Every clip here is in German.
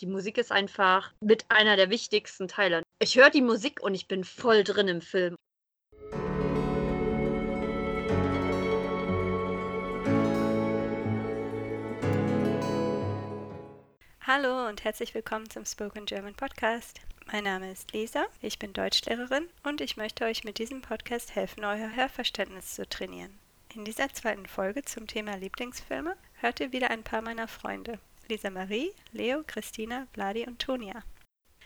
Die Musik ist einfach mit einer der wichtigsten Teile. Ich höre die Musik und ich bin voll drin im Film. Hallo und herzlich willkommen zum Spoken German Podcast. Mein Name ist Lisa, ich bin Deutschlehrerin und ich möchte euch mit diesem Podcast helfen, euer Hörverständnis zu trainieren. In dieser zweiten Folge zum Thema Lieblingsfilme hört ihr wieder ein paar meiner Freunde. Lisa Marie, Leo, Christina, Vladi und Tonia.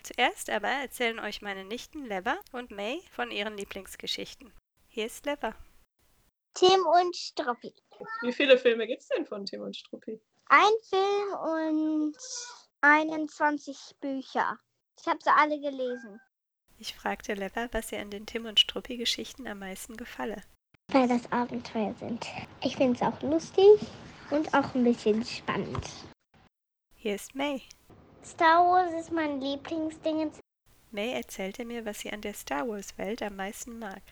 Zuerst aber erzählen euch meine Nichten Lever und May von ihren Lieblingsgeschichten. Hier ist Lever. Tim und Struppi. Wie viele Filme gibt es denn von Tim und Struppi? Ein Film und 21 Bücher. Ich habe sie alle gelesen. Ich fragte Lever, was ihr an den Tim und Struppi Geschichten am meisten gefalle. Weil das Abenteuer sind. Ich finde es auch lustig und auch ein bisschen spannend. Hier ist May. Star Wars ist mein Lieblingsding. May erzählte mir, was sie an der Star Wars-Welt am meisten mag.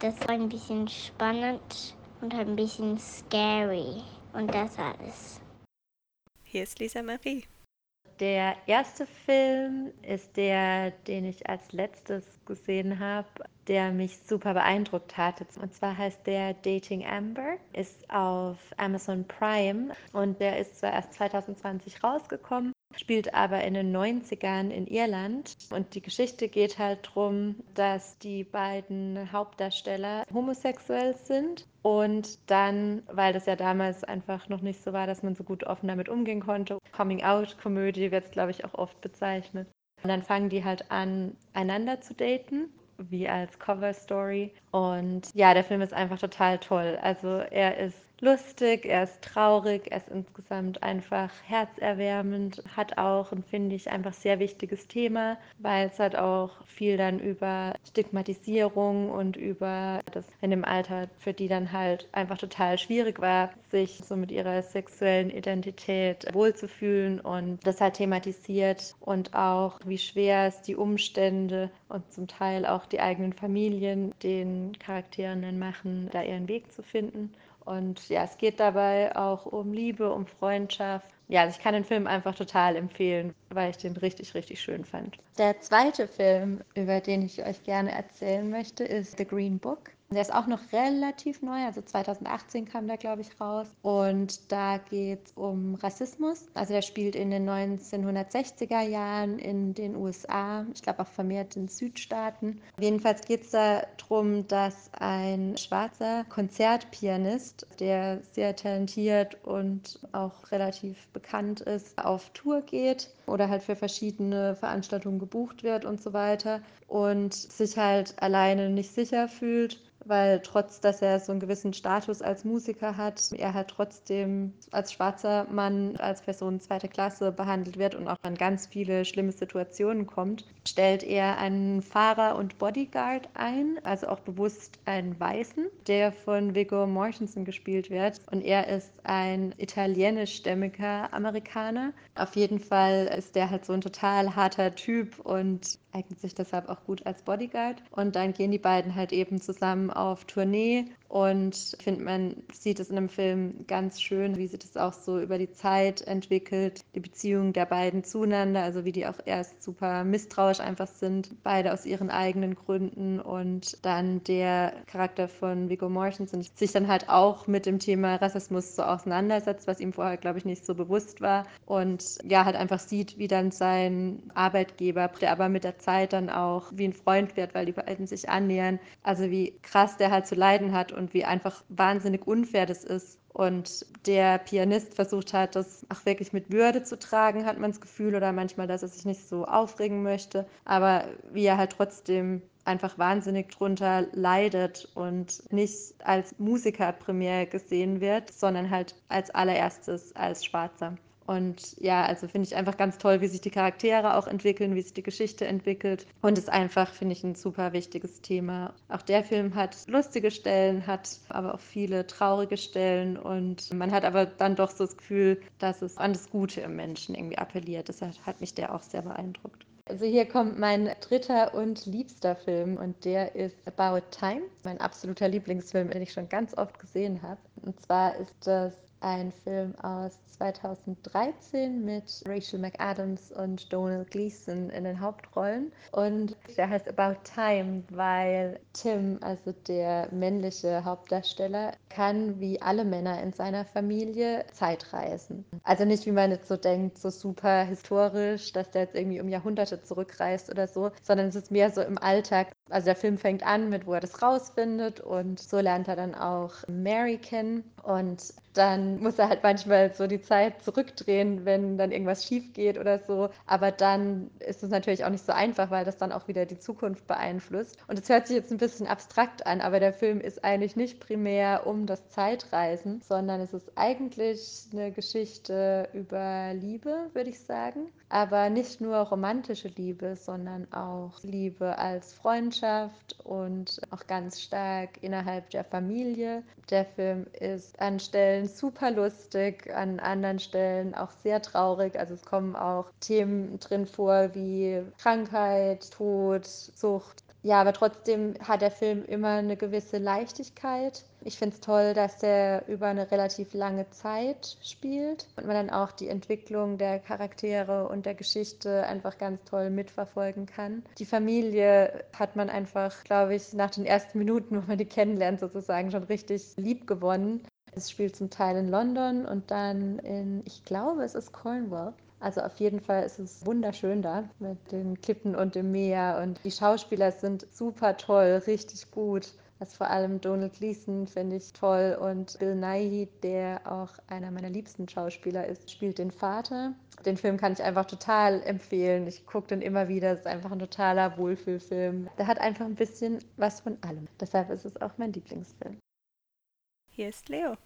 Das war ein bisschen spannend und ein bisschen scary. Und das alles. Hier ist Lisa Marie. Der erste Film ist der, den ich als letztes gesehen habe, der mich super beeindruckt hat. Und zwar heißt der Dating Amber, ist auf Amazon Prime und der ist zwar erst 2020 rausgekommen, spielt aber in den 90ern in Irland. Und die Geschichte geht halt darum, dass die beiden Hauptdarsteller homosexuell sind und dann, weil das ja damals einfach noch nicht so war, dass man so gut offen damit umgehen konnte, Coming-out-Komödie wird es, glaube ich, auch oft bezeichnet. Und dann fangen die halt an, einander zu daten, wie als Cover-Story. Und ja, der Film ist einfach total toll. Also er ist lustig, er ist traurig, er ist insgesamt einfach herzerwärmend, hat auch ein, finde ich, einfach sehr wichtiges Thema, weil es halt auch viel dann über Stigmatisierung und über das in dem Alter für die dann halt einfach total schwierig war, sich so mit ihrer sexuellen Identität wohlzufühlen und das halt thematisiert und auch wie schwer es die Umstände und zum Teil auch die eigenen Familien den Charakteren dann machen, da ihren Weg zu finden. Und ja, es geht dabei auch um Liebe, um Freundschaft. Ja, also ich kann den Film einfach total empfehlen, weil ich den richtig, richtig schön fand. Der zweite Film, über den ich euch gerne erzählen möchte, ist The Green Book. Der ist auch noch relativ neu, also 2018 kam der, glaube ich, raus. Und da geht es um Rassismus. Also der spielt in den 1960er Jahren in den USA, ich glaube auch vermehrt in Südstaaten. Jedenfalls geht es darum, dass ein schwarzer Konzertpianist, der sehr talentiert und auch relativ bekannt ist, auf Tour geht oder halt für verschiedene Veranstaltungen gebucht wird und so weiter und sich halt alleine nicht sicher fühlt weil trotz, dass er so einen gewissen Status als Musiker hat, er halt trotzdem als schwarzer Mann, als Person zweiter Klasse behandelt wird und auch an ganz viele schlimme Situationen kommt, stellt er einen Fahrer und Bodyguard ein, also auch bewusst einen Weißen, der von Viggo Mortensen gespielt wird. Und er ist ein italienischstämmiger Amerikaner. Auf jeden Fall ist der halt so ein total harter Typ und eignet sich deshalb auch gut als Bodyguard. Und dann gehen die beiden halt eben zusammen auf Tournee und ich finde, man sieht es in dem Film ganz schön, wie sich das auch so über die Zeit entwickelt, die Beziehung der beiden zueinander, also wie die auch erst super misstrauisch einfach sind, beide aus ihren eigenen Gründen und dann der Charakter von Viggo Mortensen sich dann halt auch mit dem Thema Rassismus so auseinandersetzt, was ihm vorher, glaube ich, nicht so bewusst war und ja, halt einfach sieht, wie dann sein Arbeitgeber, der aber mit der Zeit dann auch wie ein Freund wird, weil die beiden sich annähern, also wie krass der halt zu leiden hat und wie einfach wahnsinnig unfair das ist. Und der Pianist versucht hat, das auch wirklich mit Würde zu tragen, hat man das Gefühl, oder manchmal, dass er sich nicht so aufregen möchte, aber wie er halt trotzdem einfach wahnsinnig drunter leidet und nicht als Musiker primär gesehen wird, sondern halt als allererstes als Schwarzer. Und ja, also finde ich einfach ganz toll, wie sich die Charaktere auch entwickeln, wie sich die Geschichte entwickelt. Und ist einfach, finde ich, ein super wichtiges Thema. Auch der Film hat lustige Stellen, hat aber auch viele traurige Stellen. Und man hat aber dann doch so das Gefühl, dass es an das Gute im Menschen irgendwie appelliert. Deshalb hat mich der auch sehr beeindruckt. Also hier kommt mein dritter und liebster Film und der ist About Time, mein absoluter Lieblingsfilm, den ich schon ganz oft gesehen habe. Und zwar ist das ein Film aus 2013 mit Rachel McAdams und Donald Gleason in den Hauptrollen. Und der heißt About Time, weil Tim, also der männliche Hauptdarsteller, kann wie alle Männer in seiner Familie Zeitreisen. Also nicht, wie man jetzt so denkt, so super historisch, dass der jetzt irgendwie um Jahrhunderte zurückreist oder so, sondern es ist mehr so im Alltag. Also der Film fängt an mit, wo er das rausfindet und so lernt er dann auch Mary kennen und dann muss er halt manchmal so die Zeit zurückdrehen, wenn dann irgendwas schief geht oder so. Aber dann ist es natürlich auch nicht so einfach, weil das dann auch wieder die Zukunft beeinflusst. Und es hört sich jetzt ein bisschen abstrakt an, aber der Film ist eigentlich nicht primär um das Zeitreisen, sondern es ist eigentlich eine Geschichte über Liebe, würde ich sagen. Aber nicht nur romantische Liebe, sondern auch Liebe als Freundschaft und auch ganz stark innerhalb der Familie. Der Film ist an Stellen super lustig, an anderen Stellen auch sehr traurig. Also es kommen auch Themen drin vor wie Krankheit, Tod, Sucht. Ja, aber trotzdem hat der Film immer eine gewisse Leichtigkeit. Ich finde es toll, dass der über eine relativ lange Zeit spielt und man dann auch die Entwicklung der Charaktere und der Geschichte einfach ganz toll mitverfolgen kann. Die Familie hat man einfach, glaube ich, nach den ersten Minuten, wo man die kennenlernt, sozusagen schon richtig lieb gewonnen. Es spielt zum Teil in London und dann in, ich glaube, es ist Cornwall. Also auf jeden Fall ist es wunderschön da mit den Klippen und dem Meer und die Schauspieler sind super toll, richtig gut. Also vor allem Donald Gleason finde ich toll und Bill Nighy, der auch einer meiner liebsten Schauspieler ist, spielt den Vater. Den Film kann ich einfach total empfehlen. Ich gucke den immer wieder. Es ist einfach ein totaler Wohlfühlfilm. Der hat einfach ein bisschen was von allem. Deshalb ist es auch mein Lieblingsfilm. Hier ist Leo.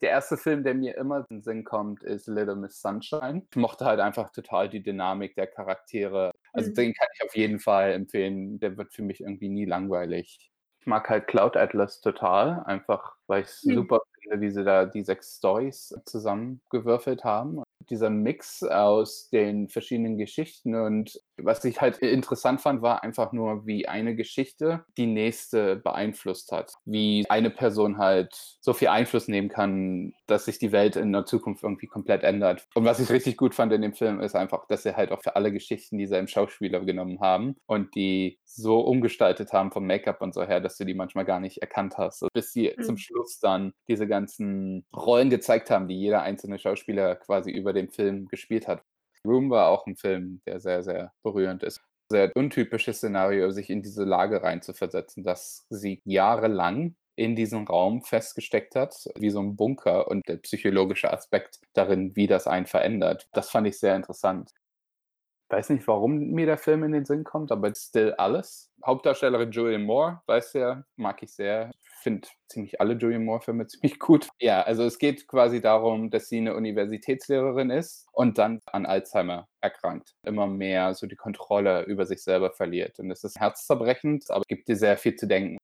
Der erste Film, der mir immer in den Sinn kommt, ist Little Miss Sunshine. Ich mochte halt einfach total die Dynamik der Charaktere. Also mhm. den kann ich auf jeden Fall empfehlen. Der wird für mich irgendwie nie langweilig. Ich mag halt Cloud Atlas total, einfach weil ich es mhm. super finde, wie sie da die sechs Stories zusammengewürfelt haben dieser Mix aus den verschiedenen Geschichten und was ich halt interessant fand, war einfach nur, wie eine Geschichte die nächste beeinflusst hat. Wie eine Person halt so viel Einfluss nehmen kann, dass sich die Welt in der Zukunft irgendwie komplett ändert. Und was ich richtig gut fand in dem Film, ist einfach, dass sie halt auch für alle Geschichten dieselben Schauspieler genommen haben und die so umgestaltet haben vom Make-up und so her, dass du die manchmal gar nicht erkannt hast. Bis sie mhm. zum Schluss dann diese ganzen Rollen gezeigt haben, die jeder einzelne Schauspieler quasi über den Film gespielt hat. Room war auch ein Film, der sehr, sehr berührend ist. Sehr untypisches Szenario, sich in diese Lage reinzuversetzen, dass sie jahrelang in diesem Raum festgesteckt hat, wie so ein Bunker und der psychologische Aspekt darin, wie das einen verändert. Das fand ich sehr interessant. Weiß nicht, warum mir der Film in den Sinn kommt, aber Still Alles. Hauptdarstellerin Julian Moore, weiß ja, mag ich sehr finde ziemlich alle Julian Moore-Filme ziemlich gut. Ja, also es geht quasi darum, dass sie eine Universitätslehrerin ist und dann an Alzheimer erkrankt. Immer mehr so die Kontrolle über sich selber verliert. Und es ist herzzerbrechend, aber gibt dir sehr viel zu denken.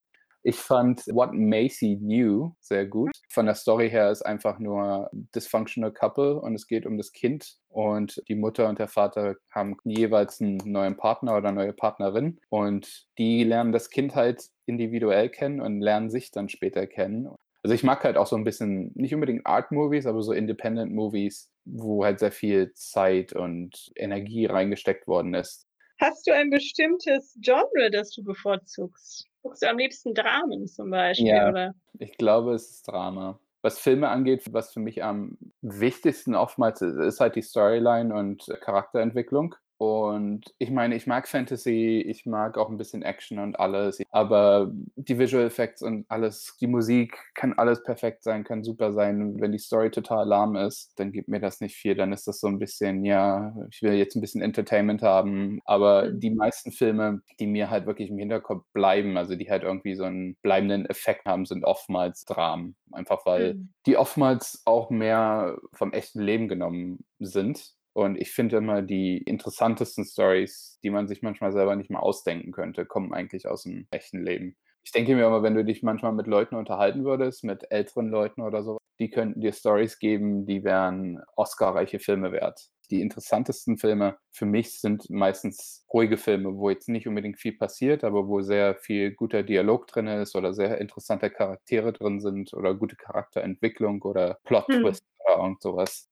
Ich fand What Macy Knew sehr gut. Von der Story her ist einfach nur Dysfunctional Couple und es geht um das Kind und die Mutter und der Vater haben jeweils einen neuen Partner oder neue Partnerin und die lernen das Kind halt individuell kennen und lernen sich dann später kennen. Also ich mag halt auch so ein bisschen, nicht unbedingt Art-Movies, aber so Independent-Movies, wo halt sehr viel Zeit und Energie reingesteckt worden ist. Hast du ein bestimmtes Genre, das du bevorzugst? Guckst du am liebsten Dramen zum Beispiel? Ja, oder? ich glaube, es ist Drama. Was Filme angeht, was für mich am wichtigsten oftmals ist, ist halt die Storyline und Charakterentwicklung. Und ich meine, ich mag Fantasy, ich mag auch ein bisschen Action und alles, aber die Visual Effects und alles, die Musik kann alles perfekt sein, kann super sein. Wenn die Story total lahm ist, dann gibt mir das nicht viel. Dann ist das so ein bisschen, ja, ich will jetzt ein bisschen Entertainment haben. Aber mhm. die meisten Filme, die mir halt wirklich im Hinterkopf bleiben, also die halt irgendwie so einen bleibenden Effekt haben, sind oftmals Dramen. Einfach weil mhm. die oftmals auch mehr vom echten Leben genommen sind und ich finde immer, die interessantesten Stories, die man sich manchmal selber nicht mal ausdenken könnte, kommen eigentlich aus dem echten Leben. Ich denke mir immer, wenn du dich manchmal mit Leuten unterhalten würdest, mit älteren Leuten oder so, die könnten dir Stories geben, die wären Oscar-reiche Filme wert. Die interessantesten Filme für mich sind meistens ruhige Filme, wo jetzt nicht unbedingt viel passiert, aber wo sehr viel guter Dialog drin ist oder sehr interessante Charaktere drin sind oder gute Charakterentwicklung oder Plot-Twist hm. oder irgend sowas.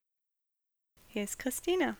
Hier ist Christine.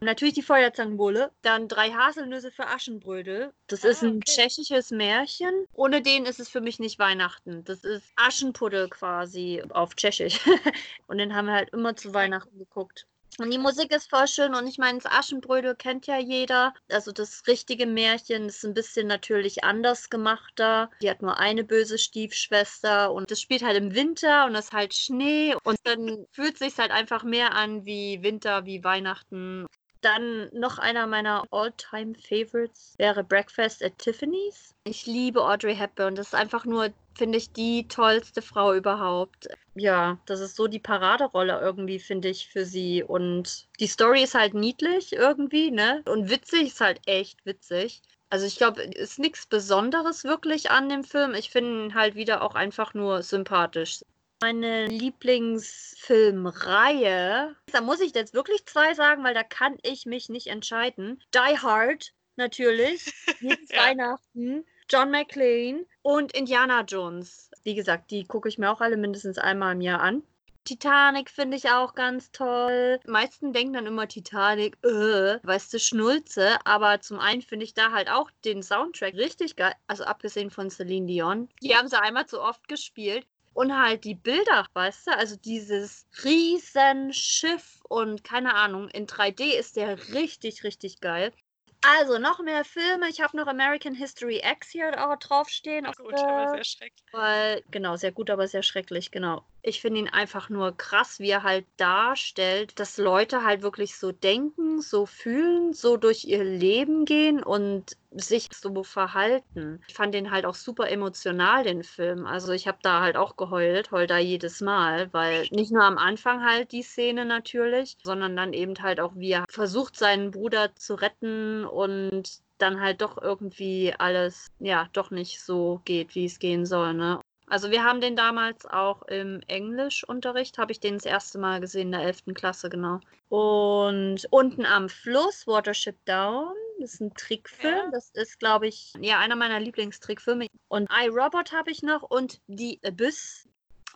Natürlich die Feuerzangenbowle, dann drei Haselnüsse für Aschenbrödel. Das ah, ist ein okay. tschechisches Märchen. Ohne den ist es für mich nicht Weihnachten. Das ist Aschenpuddel quasi auf Tschechisch. und den haben wir halt immer zu Weihnachten geguckt. Und die Musik ist voll schön und ich meine, das Aschenbrödel kennt ja jeder. Also das richtige Märchen ist ein bisschen natürlich anders gemacht da. Die hat nur eine böse Stiefschwester und das spielt halt im Winter und es ist halt Schnee und dann fühlt es sich halt einfach mehr an wie Winter, wie Weihnachten. Dann noch einer meiner all-time Favorites wäre Breakfast at Tiffany's. Ich liebe Audrey Hepburn. Das ist einfach nur, finde ich, die tollste Frau überhaupt. Ja, das ist so die Paraderolle irgendwie, finde ich, für sie. Und die Story ist halt niedlich irgendwie, ne? Und witzig ist halt echt witzig. Also ich glaube, es ist nichts Besonderes wirklich an dem Film. Ich finde ihn halt wieder auch einfach nur sympathisch. Meine Lieblingsfilmreihe, da muss ich jetzt wirklich zwei sagen, weil da kann ich mich nicht entscheiden. Die Hard, natürlich, jedes ja. Weihnachten. John McClane und Indiana Jones. Wie gesagt, die gucke ich mir auch alle mindestens einmal im Jahr an. Titanic finde ich auch ganz toll. Die meisten denken dann immer Titanic, äh, weißt du, Schnulze. Aber zum einen finde ich da halt auch den Soundtrack richtig geil. Also abgesehen von Celine Dion. Die haben sie einmal zu oft gespielt. Und halt die Bilder, weißt du, also dieses riesen Schiff und keine Ahnung, in 3D ist der richtig, richtig geil. Also, noch mehr Filme. Ich habe noch American History X hier auch draufstehen. Gut, aber sehr schrecklich. Weil, genau, sehr gut, aber sehr schrecklich, genau. Ich finde ihn einfach nur krass, wie er halt darstellt, dass Leute halt wirklich so denken, so fühlen, so durch ihr Leben gehen und sich so verhalten. Ich fand den halt auch super emotional, den Film. Also ich habe da halt auch geheult, heul da jedes Mal, weil nicht nur am Anfang halt die Szene natürlich, sondern dann eben halt auch, wie er versucht, seinen Bruder zu retten und dann halt doch irgendwie alles, ja, doch nicht so geht, wie es gehen soll, ne? Also wir haben den damals auch im Englischunterricht, habe ich den das erste Mal gesehen, in der 11. Klasse, genau. Und unten am Fluss, Watership Down, das ist ein Trickfilm. Ja. Das ist, glaube ich, ja, einer meiner Lieblingstrickfilme. Und iRobot habe ich noch und die Abyss,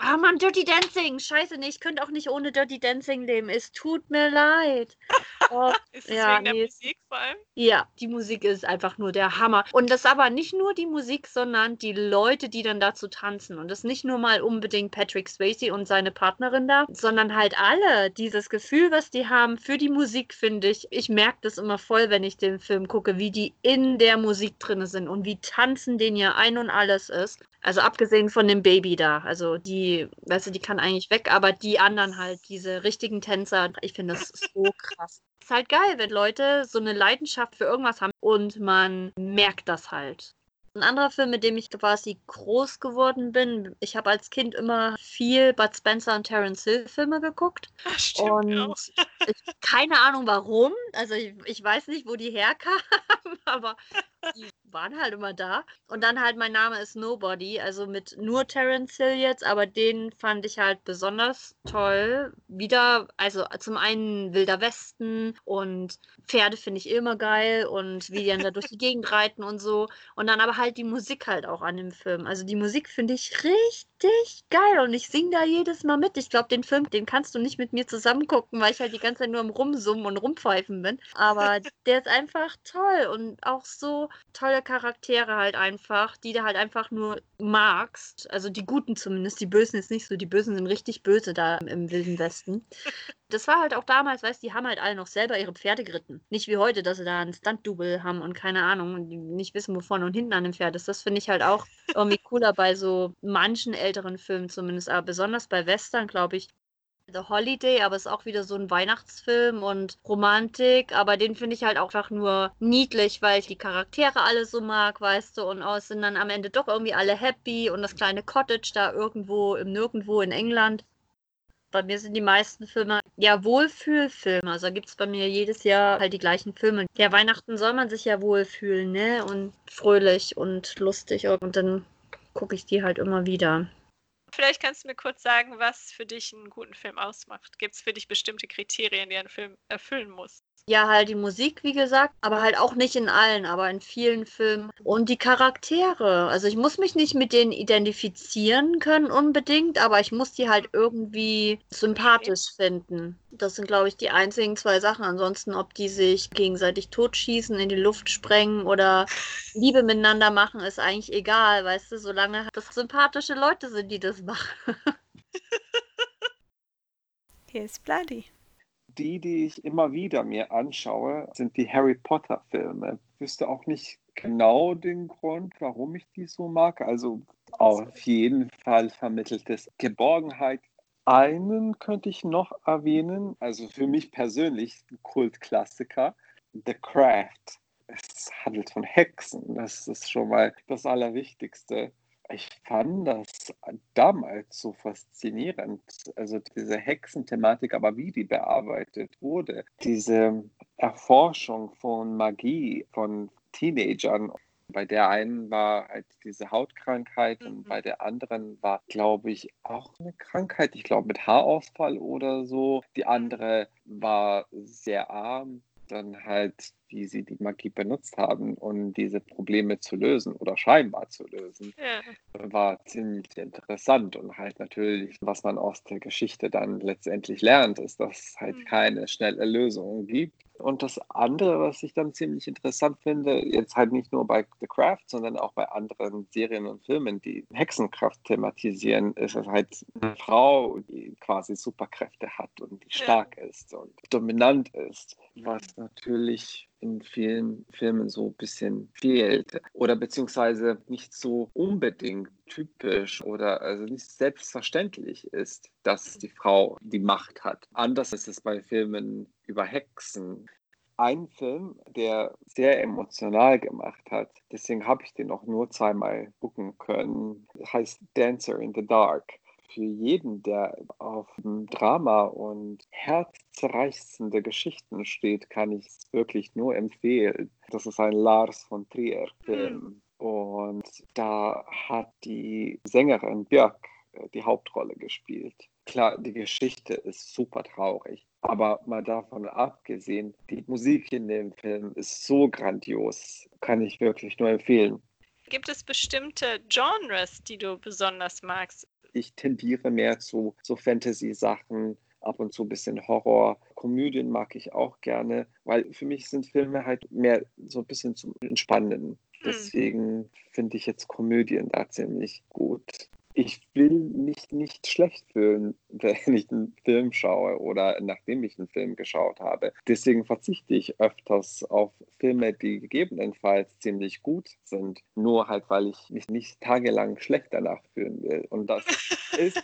Ah, Mann, Dirty Dancing. Scheiße, nee, ich könnte auch nicht ohne Dirty Dancing leben. Es tut mir leid. Oh, ist es ja, wegen nee. der Musik vor allem? Ja, die Musik ist einfach nur der Hammer. Und das aber nicht nur die Musik, sondern die Leute, die dann dazu tanzen. Und das nicht nur mal unbedingt Patrick Swayze und seine Partnerin da, sondern halt alle. Dieses Gefühl, was die haben für die Musik, finde ich. Ich merke das immer voll, wenn ich den Film gucke, wie die in der Musik drin sind und wie tanzen den ja ein und alles ist. Also abgesehen von dem Baby da. Also die, weißt du, die kann eigentlich weg, aber die anderen halt, diese richtigen Tänzer, ich finde das so krass. Ist halt geil, wenn Leute so eine Leidenschaft für irgendwas haben und man merkt das halt. Ein anderer Film, mit dem ich quasi groß geworden bin, ich habe als Kind immer viel Bud Spencer und Terence Hill Filme geguckt. Ach, stimmt und ich, keine Ahnung warum. Also ich, ich weiß nicht, wo die herkamen, aber die waren halt immer da. Und dann halt mein Name ist Nobody, also mit nur Terence Hill jetzt, aber den fand ich halt besonders toll. Wieder, also zum einen Wilder Westen und Pferde finde ich immer geil und wie die dann da durch die Gegend reiten und so. Und dann aber halt die Musik halt auch an dem Film. Also die Musik finde ich richtig geil und ich singe da jedes Mal mit. Ich glaube, den Film, den kannst du nicht mit mir zusammen gucken, weil ich halt die ganze Zeit nur am Rumsummen und Rumpfeifen bin. Aber der ist einfach toll und auch so tolle Charaktere halt einfach, die du halt einfach nur magst. Also die Guten zumindest, die Bösen ist nicht so. Die Bösen sind richtig böse da im Wilden Westen. Das war halt auch damals, weißt du, die haben halt alle noch selber ihre Pferde geritten. Nicht wie heute, dass sie da einen Stunt-Double haben und keine Ahnung und die nicht wissen, wo vorne und hinten an dem Pferd ist. Das finde ich halt auch irgendwie cooler bei so manchen älteren Filmen zumindest. Aber besonders bei Western, glaube ich, The Holiday, aber es ist auch wieder so ein Weihnachtsfilm und Romantik, aber den finde ich halt auch einfach nur niedlich, weil ich die Charaktere alle so mag, weißt du, und aus sind dann am Ende doch irgendwie alle happy und das kleine Cottage da irgendwo im Nirgendwo in England. Bei mir sind die meisten Filme ja Wohlfühlfilme. Also gibt es bei mir jedes Jahr halt die gleichen Filme. Ja, Weihnachten soll man sich ja wohlfühlen, ne? Und fröhlich und lustig. Und dann gucke ich die halt immer wieder. Vielleicht kannst du mir kurz sagen, was für dich einen guten Film ausmacht. Gibt es für dich bestimmte Kriterien, die ein Film erfüllen muss? Ja, halt die Musik, wie gesagt, aber halt auch nicht in allen, aber in vielen Filmen. Und die Charaktere. Also ich muss mich nicht mit denen identifizieren können unbedingt, aber ich muss die halt irgendwie sympathisch finden. Das sind, glaube ich, die einzigen zwei Sachen. Ansonsten, ob die sich gegenseitig totschießen, in die Luft sprengen oder Liebe miteinander machen, ist eigentlich egal, weißt du, solange das sympathische Leute sind, die das machen. Hier ist Bloody die, die ich immer wieder mir anschaue, sind die Harry Potter Filme. Ich wüsste auch nicht genau den Grund, warum ich die so mag. Also auf jeden Fall vermittelt es Geborgenheit. Einen könnte ich noch erwähnen, also für mich persönlich ein Kultklassiker, The Craft. Es handelt von Hexen, das ist schon mal das Allerwichtigste. Ich fand das damals so faszinierend, also diese Hexenthematik, aber wie die bearbeitet wurde, diese Erforschung von Magie von Teenagern. Bei der einen war halt diese Hautkrankheit und mhm. bei der anderen war, glaube ich, auch eine Krankheit, ich glaube mit Haarausfall oder so. Die andere war sehr arm, dann halt wie sie die Magie benutzt haben, um diese Probleme zu lösen oder scheinbar zu lösen, ja. war ziemlich interessant. Und halt natürlich, was man aus der Geschichte dann letztendlich lernt, ist, dass es halt mhm. keine schnelle Lösung gibt. Und das andere, was ich dann ziemlich interessant finde, jetzt halt nicht nur bei The Craft, sondern auch bei anderen Serien und Filmen, die Hexenkraft thematisieren, ist es halt eine Frau, die quasi Superkräfte hat und die stark ja. ist und dominant ist, was natürlich in vielen Filmen so ein bisschen fehlt oder beziehungsweise nicht so unbedingt typisch oder also nicht selbstverständlich ist, dass die Frau die Macht hat. Anders ist es bei Filmen über Hexen. Ein Film, der sehr emotional gemacht hat, deswegen habe ich den auch nur zweimal gucken können, heißt Dancer in the Dark für jeden, der auf Drama und herzzerreißende Geschichten steht, kann ich es wirklich nur empfehlen. Das ist ein Lars von Trier-Film. Mhm. Und da hat die Sängerin Björk äh, die Hauptrolle gespielt. Klar, die Geschichte ist super traurig, aber mal davon abgesehen, die Musik in dem Film ist so grandios, kann ich wirklich nur empfehlen. Gibt es bestimmte Genres, die du besonders magst? Ich tendiere mehr zu so Fantasy-Sachen, ab und zu ein bisschen Horror. Komödien mag ich auch gerne, weil für mich sind Filme halt mehr so ein bisschen zum Entspannen. Hm. Deswegen finde ich jetzt Komödien da ziemlich gut ich will mich nicht schlecht fühlen, wenn ich einen Film schaue oder nachdem ich einen Film geschaut habe. Deswegen verzichte ich öfters auf Filme, die gegebenenfalls ziemlich gut sind, nur halt, weil ich mich nicht tagelang schlecht danach fühlen will. Und das ist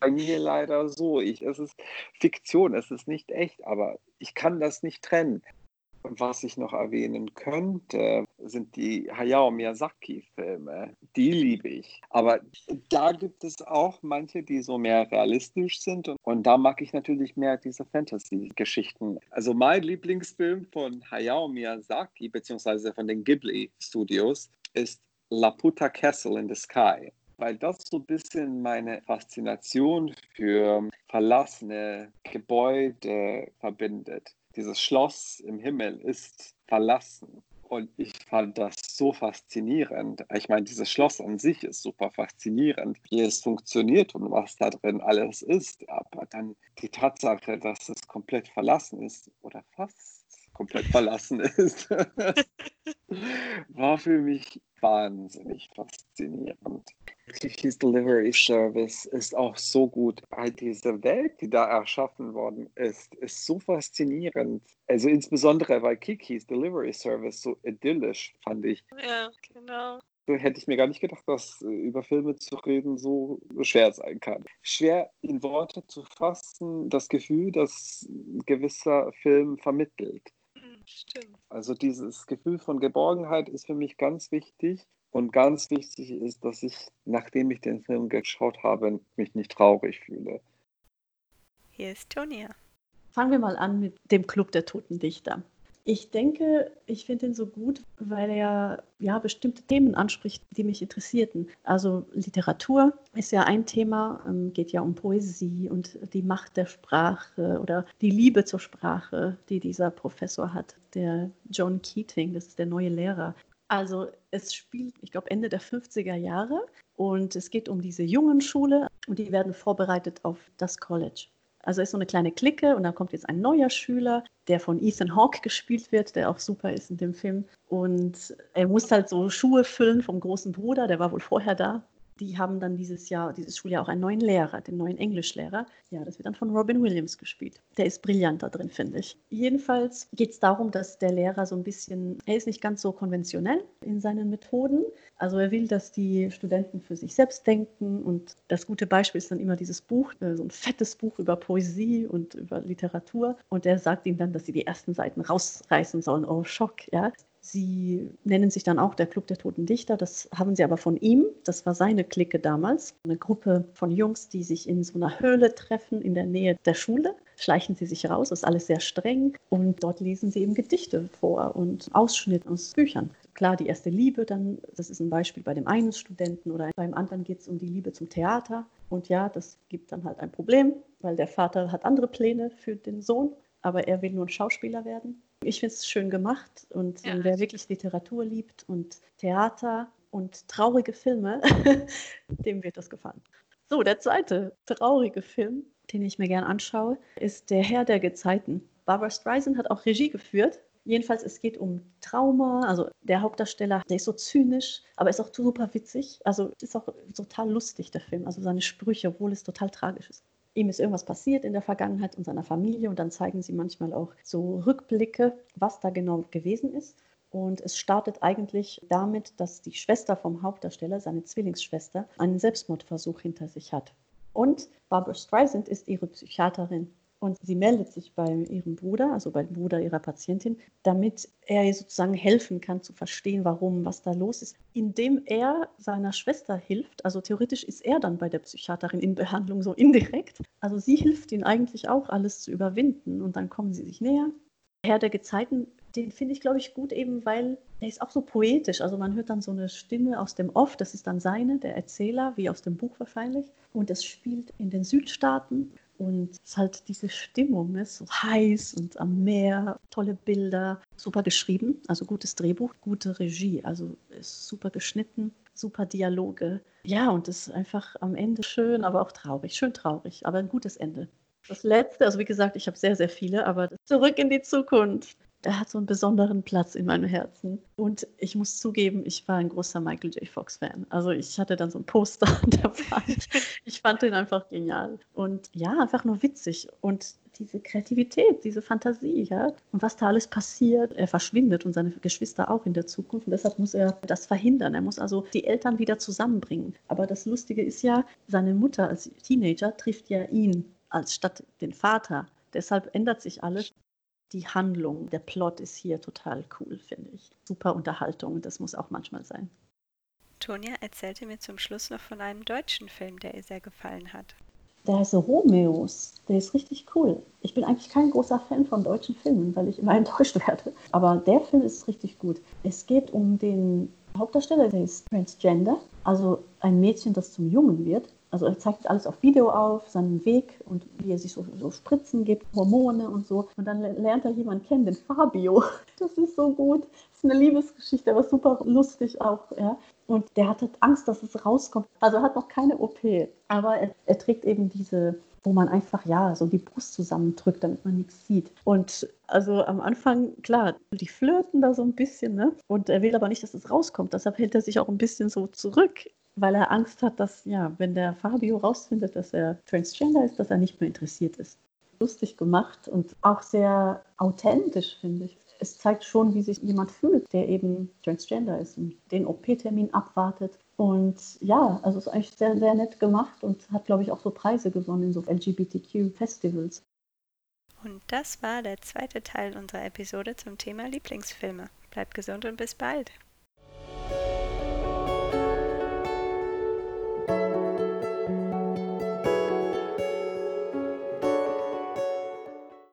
bei mir leider so. Ich, es ist Fiktion, es ist nicht echt, aber ich kann das nicht trennen. Was ich noch erwähnen könnte, sind die Hayao Miyazaki-Filme. Die liebe ich. Aber da gibt es auch manche, die so mehr realistisch sind. Und da mag ich natürlich mehr diese Fantasy-Geschichten. Also mein Lieblingsfilm von Hayao Miyazaki, beziehungsweise von den Ghibli Studios, ist Laputa Castle in the Sky weil das so ein bisschen meine Faszination für verlassene Gebäude verbindet dieses Schloss im Himmel ist verlassen. Und ich fand das so faszinierend. Ich meine, dieses Schloss an sich ist super faszinierend, wie es funktioniert und was da drin alles ist. Aber dann die Tatsache, dass es komplett verlassen ist oder fast komplett verlassen ist, war für mich wahnsinnig faszinierend. Kiki's Delivery Service ist auch so gut. Diese Welt, die da erschaffen worden ist, ist so faszinierend. Also insbesondere weil Kiki's Delivery Service so idyllisch, fand ich. Ja, genau. Hätte ich mir gar nicht gedacht, dass äh, über Filme zu reden so schwer sein kann. Schwer in Worte zu fassen, das Gefühl, das ein gewisser Film vermittelt. Hm, stimmt. Also dieses Gefühl von Geborgenheit ist für mich ganz wichtig. Und ganz wichtig ist, dass ich, nachdem ich den Film geschaut habe, mich nicht traurig fühle. Hier ist Tonia. Fangen wir mal an mit dem Club der Toten Dichter. Ich denke, ich finde ihn so gut, weil er ja bestimmte Themen anspricht, die mich interessierten. Also Literatur ist ja ein Thema, ähm, geht ja um Poesie und die Macht der Sprache oder die Liebe zur Sprache, die dieser Professor hat, der John Keating, das ist der neue Lehrer. Also es spielt, ich glaube, Ende der 50er Jahre und es geht um diese jungen Schule und die werden vorbereitet auf das College. Also ist so eine kleine Clique und dann kommt jetzt ein neuer Schüler, der von Ethan Hawke gespielt wird, der auch super ist in dem Film. Und er muss halt so Schuhe füllen vom großen Bruder, der war wohl vorher da die haben dann dieses Jahr, dieses Schuljahr auch einen neuen Lehrer, den neuen Englischlehrer. Ja, das wird dann von Robin Williams gespielt. Der ist brillant da drin, finde ich. Jedenfalls geht es darum, dass der Lehrer so ein bisschen, er ist nicht ganz so konventionell in seinen Methoden. Also er will, dass die Studenten für sich selbst denken und das gute Beispiel ist dann immer dieses Buch, äh, so ein fettes Buch über Poesie und über Literatur und er sagt ihnen dann, dass sie die ersten Seiten rausreißen sollen. Oh, Schock, ja. Sie nennen sich dann auch der Club der Toten Dichter. Das haben sie aber von ihm. Das war seine Clique damals. Eine Gruppe von Jungs, die sich in so einer Höhle treffen in der Nähe der Schule. Schleichen sie sich raus, ist alles sehr streng. Und dort lesen sie eben Gedichte vor und Ausschnitte aus Büchern. Klar, die erste Liebe, dann, das ist ein Beispiel bei dem einen Studenten oder beim anderen geht es um die Liebe zum Theater. Und ja, das gibt dann halt ein Problem, weil der Vater hat andere Pläne für den Sohn, aber er will nur ein Schauspieler werden. Ich finde es schön gemacht und ja. wer wirklich Literatur liebt und Theater und traurige Filme, dem wird das gefallen. So, der zweite traurige Film, den ich mir gern anschaue, ist Der Herr der Gezeiten. Barbara Streisand hat auch Regie geführt. Jedenfalls, es geht um Trauma. Also der Hauptdarsteller, der ist so zynisch, aber ist auch super witzig. Also ist auch total lustig, der Film. Also seine Sprüche, obwohl es total tragisch ist ihm ist irgendwas passiert in der Vergangenheit und seiner Familie und dann zeigen sie manchmal auch so Rückblicke, was da genau gewesen ist. Und es startet eigentlich damit, dass die Schwester vom Hauptdarsteller, seine Zwillingsschwester, einen Selbstmordversuch hinter sich hat. Und Barbara Streisand ist ihre Psychiaterin. Und sie meldet sich bei ihrem Bruder, also beim Bruder ihrer Patientin, damit er ihr sozusagen helfen kann zu verstehen, warum, was da los ist, indem er seiner Schwester hilft. Also theoretisch ist er dann bei der Psychiaterin in Behandlung so indirekt. Also sie hilft ihm eigentlich auch, alles zu überwinden und dann kommen sie sich näher. Herr der Gezeiten, den finde ich, glaube ich, gut, eben weil er ist auch so poetisch. Also man hört dann so eine Stimme aus dem Off, das ist dann seine, der Erzähler, wie aus dem Buch wahrscheinlich. Und es spielt in den Südstaaten und es ist halt diese Stimmung, ne? so heiß und am Meer, tolle Bilder, super geschrieben, also gutes Drehbuch, gute Regie, also ist super geschnitten, super Dialoge. Ja, und es ist einfach am Ende schön, aber auch traurig, schön traurig, aber ein gutes Ende. Das letzte, also wie gesagt, ich habe sehr, sehr viele, aber zurück in die Zukunft er hat so einen besonderen Platz in meinem Herzen. Und ich muss zugeben, ich war ein großer Michael J. Fox-Fan. Also ich hatte dann so ein Poster an der Wand. Ich fand den einfach genial. Und ja, einfach nur witzig. Und diese Kreativität, diese Fantasie, ja. Und was da alles passiert, er verschwindet und seine Geschwister auch in der Zukunft. Und deshalb muss er das verhindern. Er muss also die Eltern wieder zusammenbringen. Aber das Lustige ist ja, seine Mutter als Teenager trifft ja ihn als statt den Vater. Deshalb ändert sich alles die Handlung, der Plot ist hier total cool, finde ich. Super Unterhaltung, das muss auch manchmal sein. Tonja erzählte mir zum Schluss noch von einem deutschen Film, der ihr sehr gefallen hat. Der heißt Romeos. Der ist richtig cool. Ich bin eigentlich kein großer Fan von deutschen Filmen, weil ich immer enttäuscht werde. Aber der Film ist richtig gut. Es geht um den Hauptdarsteller, der ist Transgender, also ein Mädchen, das zum Jungen wird. Also er zeigt alles auf Video auf, seinen Weg und wie er sich so, so Spritzen gibt, Hormone und so. Und dann lernt er jemanden kennen, den Fabio. Das ist so gut. Das ist eine Liebesgeschichte, aber super lustig auch. Ja. Und der hatte Angst, dass es rauskommt. Also er hat noch keine OP, aber er, er trägt eben diese wo man einfach ja so die Brust zusammendrückt, damit man nichts sieht. Und also am Anfang, klar, die flirten da so ein bisschen, ne? Und er will aber nicht, dass es rauskommt. Deshalb hält er sich auch ein bisschen so zurück weil er Angst hat, dass, ja, wenn der Fabio rausfindet, dass er Transgender ist, dass er nicht mehr interessiert ist. Lustig gemacht und auch sehr authentisch, finde ich. Es zeigt schon, wie sich jemand fühlt, der eben Transgender ist und den OP-Termin abwartet. Und ja, also es ist eigentlich sehr, sehr nett gemacht und hat, glaube ich, auch so Preise gewonnen in so LGBTQ-Festivals. Und das war der zweite Teil unserer Episode zum Thema Lieblingsfilme. Bleibt gesund und bis bald.